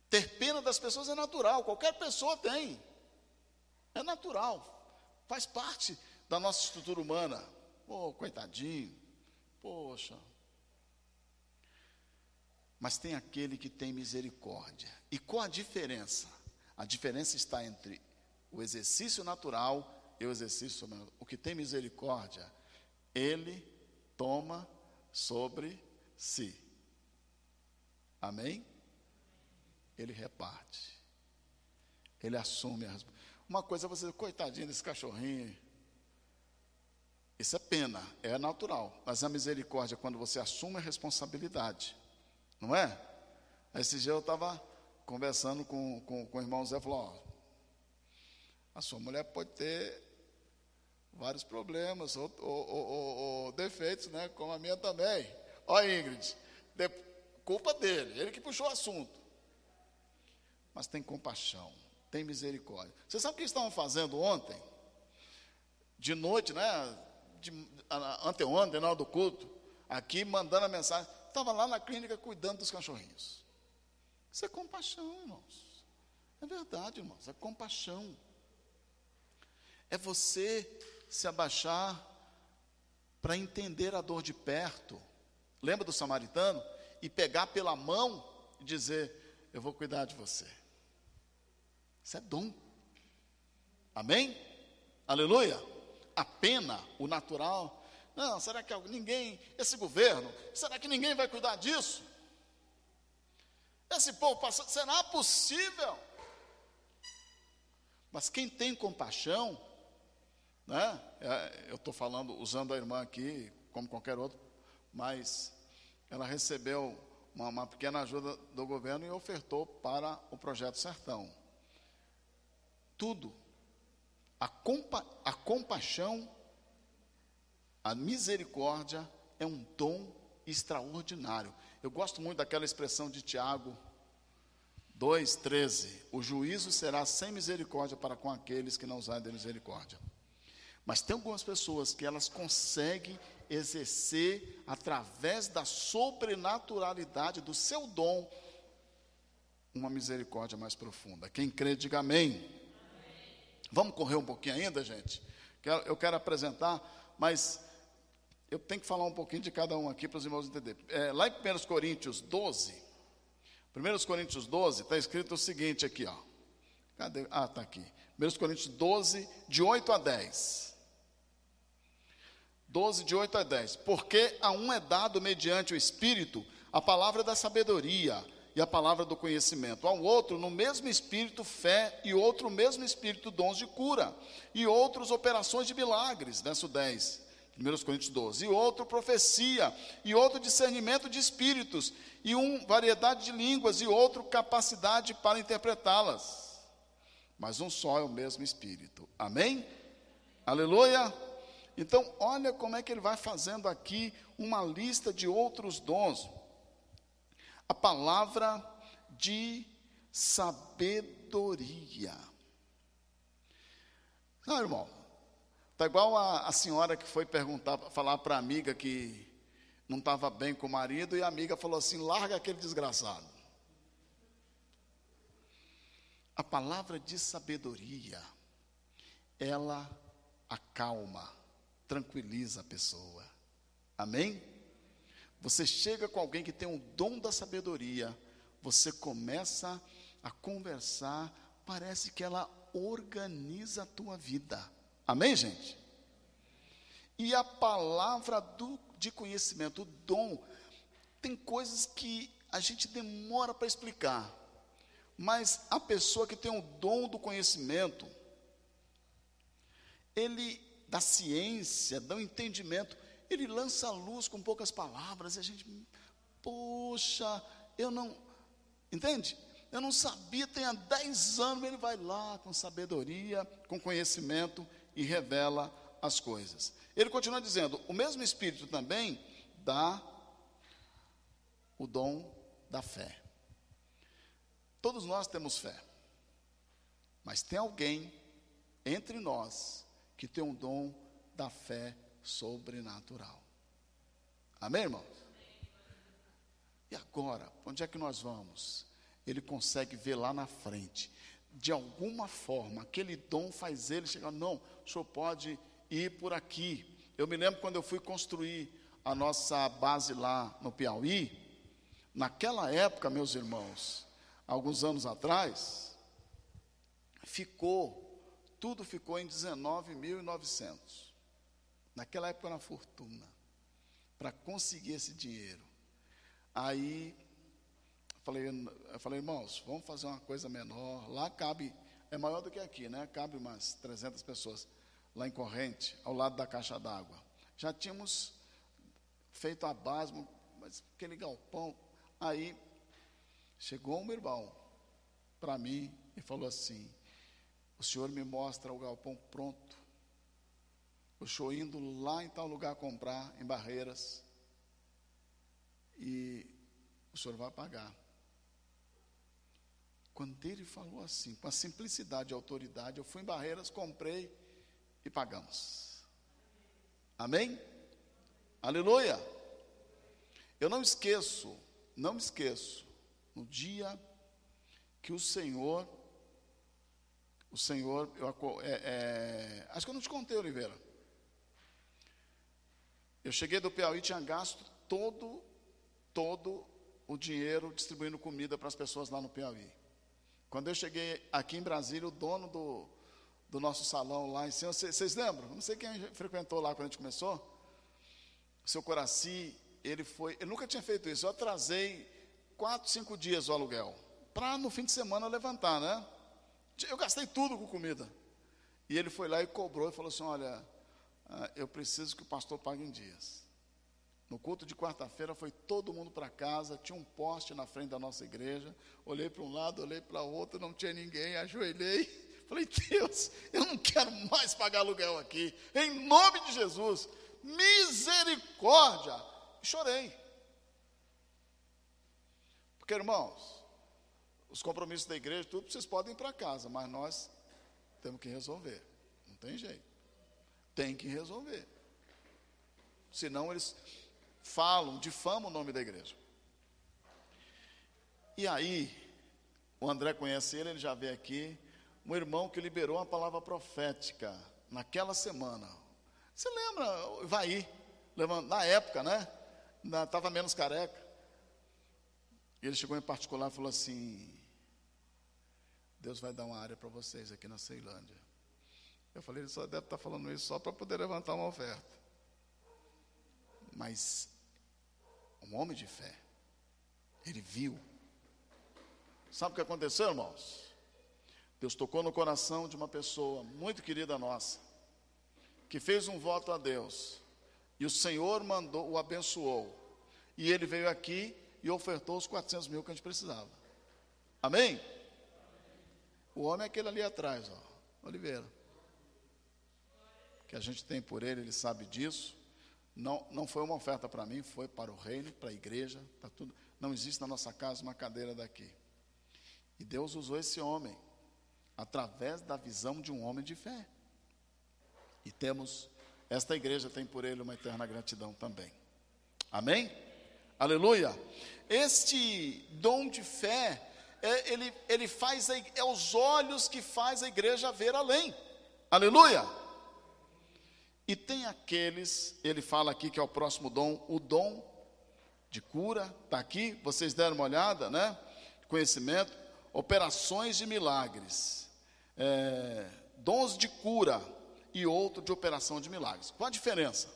Ter pena das pessoas é natural, qualquer pessoa tem. É natural. Faz parte da nossa estrutura humana. Pô, coitadinho. Poxa. Mas tem aquele que tem misericórdia. E qual a diferença? A diferença está entre o exercício natural e o exercício sobrenatural. O que tem misericórdia, ele toma sobre si. Amém? Ele reparte. Ele assume a responsabilidade. Uma coisa é você, coitadinho desse cachorrinho. Isso é pena, é natural. Mas a misericórdia é quando você assume a responsabilidade. Não é? Esse dia eu estava conversando com, com, com o irmão Zé, falou, ó, a sua mulher pode ter vários problemas ou, ou, ou, ou, defeitos, né? Como a minha também. Ó, Ingrid, de, culpa dele, ele que puxou o assunto. Mas tem compaixão tem misericórdia. Você sabe o que estavam fazendo ontem? de noite, né? De, anteontem, na hora do culto, aqui mandando a mensagem. Estava lá na clínica cuidando dos cachorrinhos. Isso é compaixão, irmãos. É verdade, irmãos, é compaixão. É você se abaixar para entender a dor de perto. Lembra do samaritano? E pegar pela mão e dizer: Eu vou cuidar de você. Isso é dom. Amém? Aleluia? A pena, o natural. Não, será que ninguém, esse governo, será que ninguém vai cuidar disso? Esse povo passando, será possível? Mas quem tem compaixão, né? É, eu estou falando, usando a irmã aqui, como qualquer outro, mas ela recebeu uma, uma, pequena ajuda do governo e ofertou para o projeto Sertão. Tudo. A, compa, a compaixão, a misericórdia é um dom extraordinário. Eu gosto muito daquela expressão de Tiago 2,13: O juízo será sem misericórdia para com aqueles que não usarem de misericórdia. Mas tem algumas pessoas que elas conseguem exercer, através da sobrenaturalidade do seu dom, uma misericórdia mais profunda. Quem crê, diga amém. Vamos correr um pouquinho ainda, gente? Eu quero apresentar, mas eu tenho que falar um pouquinho de cada um aqui para os irmãos entenderem. É, lá em 1 Coríntios 12, 1 Coríntios 12, está escrito o seguinte aqui, ó. Cadê? Ah, está aqui. 1 Coríntios 12, de 8 a 10. 12, de 8 a 10. Porque a um é dado mediante o Espírito a palavra da sabedoria e a palavra do conhecimento. Ao outro, no mesmo Espírito, fé, e outro, no mesmo Espírito, dons de cura, e outros, operações de milagres. Verso 10. 1 Coríntios 12. E outro, profecia, e outro, discernimento de espíritos, e um, variedade de línguas, e outro, capacidade para interpretá-las. Mas um só é o mesmo Espírito. Amém? Aleluia. Então, olha como é que ele vai fazendo aqui uma lista de outros dons. A palavra de sabedoria. Não, irmão, está igual a, a, senhora que foi perguntar, falar para a amiga que não estava bem com o marido, e a amiga falou assim: larga aquele desgraçado. A palavra de sabedoria, ela acalma tranquiliza a pessoa. Amém? Você chega com alguém que tem o dom da sabedoria, você começa a conversar, parece que ela organiza a tua vida. Amém, gente? E a palavra do, de conhecimento, o dom, tem coisas que a gente demora para explicar, mas a pessoa que tem o dom do conhecimento, ele da ciência, do entendimento. Ele lança a luz com poucas palavras e a gente, poxa, eu não, entende? Eu não sabia, tem há 10 anos, ele vai lá com sabedoria, com conhecimento e revela as coisas. Ele continua dizendo: o mesmo Espírito também dá o dom da fé. Todos nós temos fé, mas tem alguém entre nós que tem um dom da fé sobrenatural. Amém, irmãos? E agora, onde é que nós vamos? Ele consegue ver lá na frente. De alguma forma, aquele dom faz ele chegar. Não, o senhor pode ir por aqui. Eu me lembro quando eu fui construir a nossa base lá no Piauí. Naquela época, meus irmãos, alguns anos atrás, ficou tudo ficou em 19.900. Naquela época era uma fortuna para conseguir esse dinheiro. Aí eu falei, eu falei, irmãos, vamos fazer uma coisa menor. Lá cabe, é maior do que aqui, né? Cabe umas 300 pessoas lá em Corrente, ao lado da caixa d'água. Já tínhamos feito a base, mas aquele galpão. Aí chegou um irmão para mim e falou assim: o Senhor me mostra o galpão pronto. O senhor indo lá em tal lugar comprar, em Barreiras. E o senhor vai pagar. Quando ele falou assim, com a simplicidade e autoridade, eu fui em Barreiras, comprei e pagamos. Amém? Aleluia. Eu não esqueço, não esqueço, no dia que o Senhor, o Senhor, eu, é, é, acho que eu não te contei, Oliveira. Eu cheguei do Piauí, tinha gasto todo, todo o dinheiro distribuindo comida para as pessoas lá no Piauí. Quando eu cheguei aqui em Brasília, o dono do, do nosso salão lá em cima, vocês, vocês lembram? Não sei quem frequentou lá quando a gente começou. O seu Coraci, ele foi, ele nunca tinha feito isso. Eu atrasei quatro, cinco dias o aluguel, para no fim de semana levantar, né? Eu gastei tudo com comida. E ele foi lá e cobrou e falou assim: Olha, ah, eu preciso que o pastor pague em dias. No culto de quarta-feira foi todo mundo para casa, tinha um poste na frente da nossa igreja. Olhei para um lado, olhei para o outro, não tinha ninguém, ajoelhei. Falei, Deus, eu não quero mais pagar aluguel aqui. Em nome de Jesus, misericórdia. Chorei. Porque, irmãos, os compromissos da igreja, tudo vocês podem ir para casa, mas nós temos que resolver. Não tem jeito. Tem que resolver. Senão eles falam, difamam o nome da igreja. E aí, o André conhece ele, ele já veio aqui, um irmão que liberou uma palavra profética naquela semana. Você lembra, vai na época, né? Estava menos careca. Ele chegou em particular e falou assim: Deus vai dar uma área para vocês aqui na Ceilândia. Eu falei, ele só deve estar falando isso só para poder levantar uma oferta. Mas um homem de fé, ele viu. Sabe o que aconteceu, irmãos? Deus tocou no coração de uma pessoa muito querida nossa, que fez um voto a Deus, e o Senhor mandou, o abençoou, e ele veio aqui e ofertou os 400 mil que a gente precisava. Amém? O homem é aquele ali atrás, ó, Oliveira. Que a gente tem por ele, ele sabe disso. Não, não foi uma oferta para mim, foi para o reino, para a igreja, para tudo. Não existe na nossa casa uma cadeira daqui. E Deus usou esse homem através da visão de um homem de fé. E temos, esta igreja tem por ele uma eterna gratidão também. Amém? Aleluia. Este dom de fé, é, ele, ele faz, é os olhos que faz a igreja ver além. Aleluia. E tem aqueles, ele fala aqui que é o próximo dom, o dom de cura, está aqui, vocês deram uma olhada, né? Conhecimento, operações de milagres, é, dons de cura e outro de operação de milagres. Qual a diferença?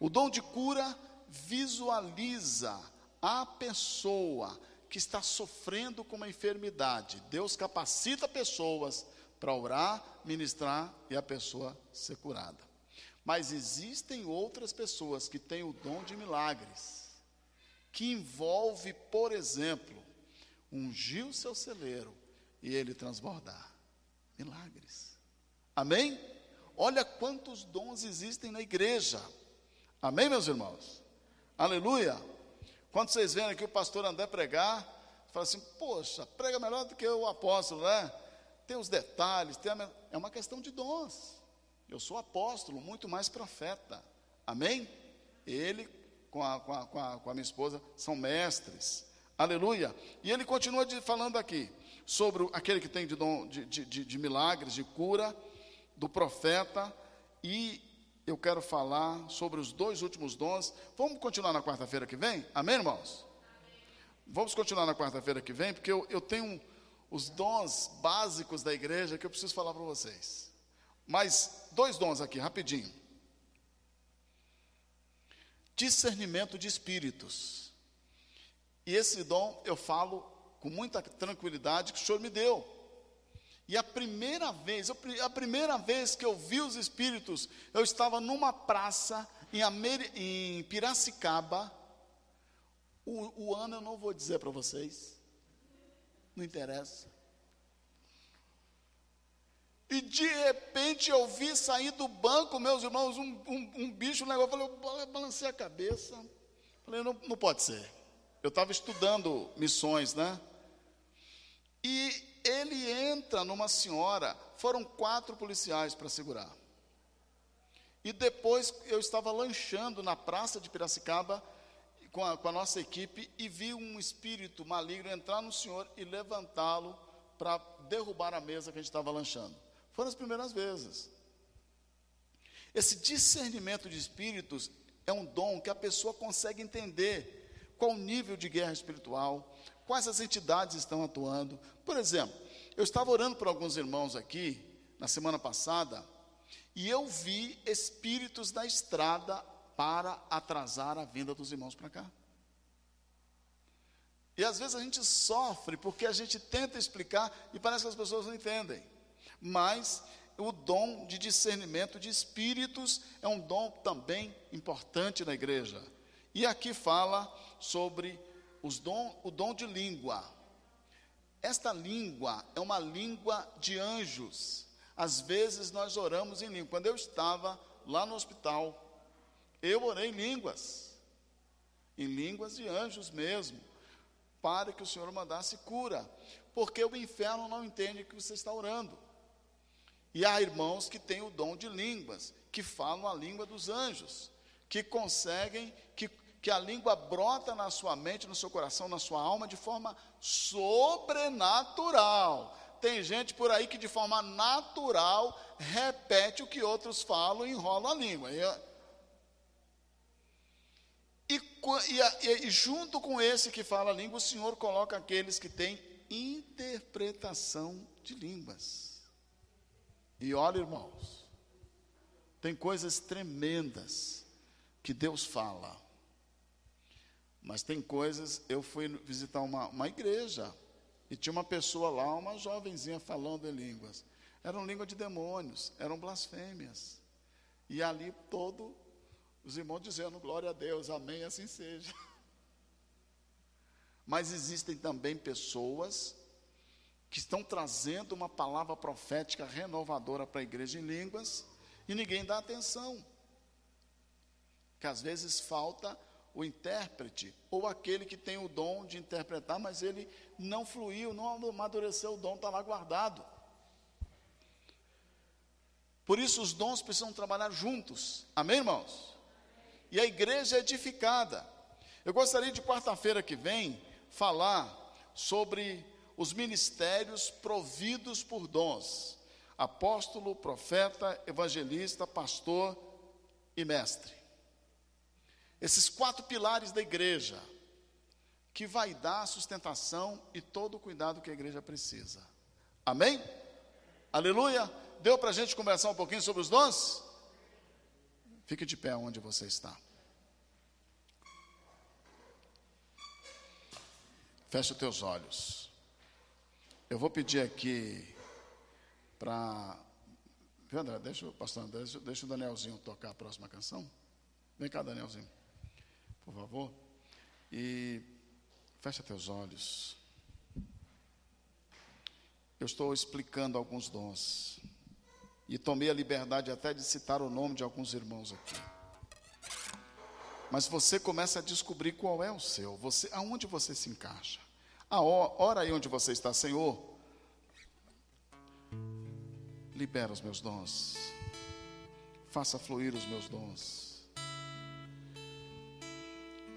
O dom de cura visualiza a pessoa que está sofrendo com uma enfermidade. Deus capacita pessoas para orar, ministrar e a pessoa ser curada. Mas existem outras pessoas que têm o dom de milagres, que envolve, por exemplo, ungir o seu celeiro e ele transbordar. Milagres. Amém? Olha quantos dons existem na igreja. Amém, meus irmãos? Aleluia. Quando vocês vêm aqui o pastor André pregar, fala assim: Poxa, prega melhor do que o apóstolo, né? Tem os detalhes, tem a... é uma questão de dons. Eu sou apóstolo, muito mais profeta. Amém? Ele, com a, com a, com a, com a minha esposa, são mestres. Aleluia. E ele continua de, falando aqui sobre aquele que tem de, dom, de, de, de milagres, de cura, do profeta. E eu quero falar sobre os dois últimos dons. Vamos continuar na quarta-feira que vem? Amém, irmãos? Vamos continuar na quarta-feira que vem, porque eu, eu tenho os dons básicos da igreja que eu preciso falar para vocês. Mas dois dons aqui, rapidinho. Discernimento de espíritos. E esse dom eu falo com muita tranquilidade que o Senhor me deu. E a primeira vez, a primeira vez que eu vi os espíritos, eu estava numa praça em, em Piracicaba. O, o ano eu não vou dizer para vocês, não interessa. E de repente eu vi sair do banco, meus irmãos, um, um, um bicho, um negócio. Eu falei, eu balancei a cabeça. Falei, não, não pode ser. Eu estava estudando missões, né? E ele entra numa senhora, foram quatro policiais para segurar. E depois eu estava lanchando na praça de Piracicaba com a, com a nossa equipe e vi um espírito maligno entrar no senhor e levantá-lo para derrubar a mesa que a gente estava lanchando. Foram as primeiras vezes. Esse discernimento de espíritos é um dom que a pessoa consegue entender qual o nível de guerra espiritual, quais as entidades estão atuando. Por exemplo, eu estava orando por alguns irmãos aqui na semana passada e eu vi espíritos na estrada para atrasar a vinda dos irmãos para cá. E às vezes a gente sofre porque a gente tenta explicar e parece que as pessoas não entendem. Mas o dom de discernimento de espíritos é um dom também importante na igreja. E aqui fala sobre dom, o dom de língua. Esta língua é uma língua de anjos. Às vezes nós oramos em língua. Quando eu estava lá no hospital, eu orei em línguas, em línguas de anjos mesmo, para que o Senhor mandasse cura, porque o inferno não entende que você está orando. E há irmãos que têm o dom de línguas, que falam a língua dos anjos, que conseguem, que, que a língua brota na sua mente, no seu coração, na sua alma, de forma sobrenatural. Tem gente por aí que de forma natural repete o que outros falam e enrola a língua. E, e, e, e junto com esse que fala a língua, o Senhor coloca aqueles que têm interpretação de línguas. E olha, irmãos, tem coisas tremendas que Deus fala. Mas tem coisas, eu fui visitar uma, uma igreja e tinha uma pessoa lá, uma jovenzinha falando em línguas. Eram línguas de demônios, eram blasfêmias. E ali todo os irmãos dizendo glória a Deus, amém, assim seja. Mas existem também pessoas que estão trazendo uma palavra profética renovadora para a igreja em línguas e ninguém dá atenção. Que às vezes falta o intérprete ou aquele que tem o dom de interpretar, mas ele não fluiu, não amadureceu o dom, está lá guardado. Por isso os dons precisam trabalhar juntos. Amém, irmãos? E a igreja é edificada. Eu gostaria de quarta-feira que vem falar sobre os ministérios providos por dons: apóstolo, profeta, evangelista, pastor e mestre. Esses quatro pilares da igreja, que vai dar a sustentação e todo o cuidado que a igreja precisa. Amém? Aleluia? Deu para a gente conversar um pouquinho sobre os dons? Fique de pé onde você está. Feche os teus olhos. Eu vou pedir aqui para. Viu, André? Deixa, pastor André, deixa, deixa o Danielzinho tocar a próxima canção. Vem cá, Danielzinho, por favor. E fecha teus olhos. Eu estou explicando alguns dons. E tomei a liberdade até de citar o nome de alguns irmãos aqui. Mas você começa a descobrir qual é o seu, você, aonde você se encaixa. A hora aí onde você está, Senhor, libera os meus dons, faça fluir os meus dons,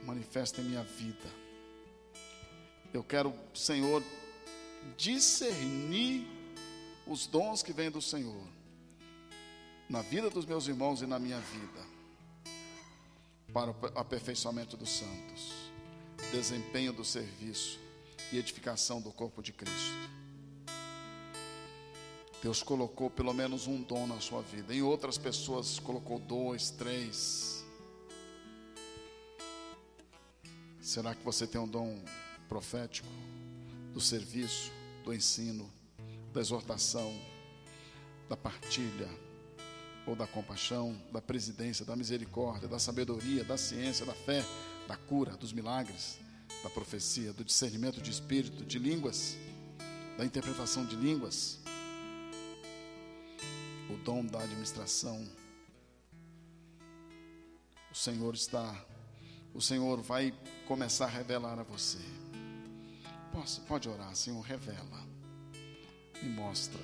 manifesta em minha vida. Eu quero, Senhor, discernir os dons que vêm do Senhor na vida dos meus irmãos e na minha vida, para o aperfeiçoamento dos santos, desempenho do serviço e edificação do corpo de Cristo. Deus colocou pelo menos um dom na sua vida. Em outras pessoas colocou dois, três. Será que você tem um dom profético do serviço, do ensino, da exortação, da partilha, ou da compaixão, da presidência, da misericórdia, da sabedoria, da ciência, da fé, da cura, dos milagres? Da profecia, do discernimento de espírito, de línguas, da interpretação de línguas, o dom da administração. O Senhor está, o Senhor vai começar a revelar a você. Posso, pode orar, Senhor, revela, me mostra.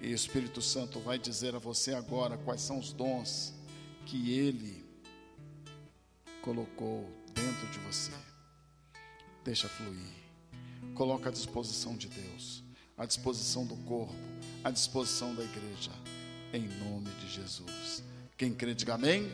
E o Espírito Santo vai dizer a você agora quais são os dons que Ele colocou dentro de você. Deixa fluir. Coloca à disposição de Deus, à disposição do corpo, à disposição da igreja, em nome de Jesus. Quem crê, diga amém.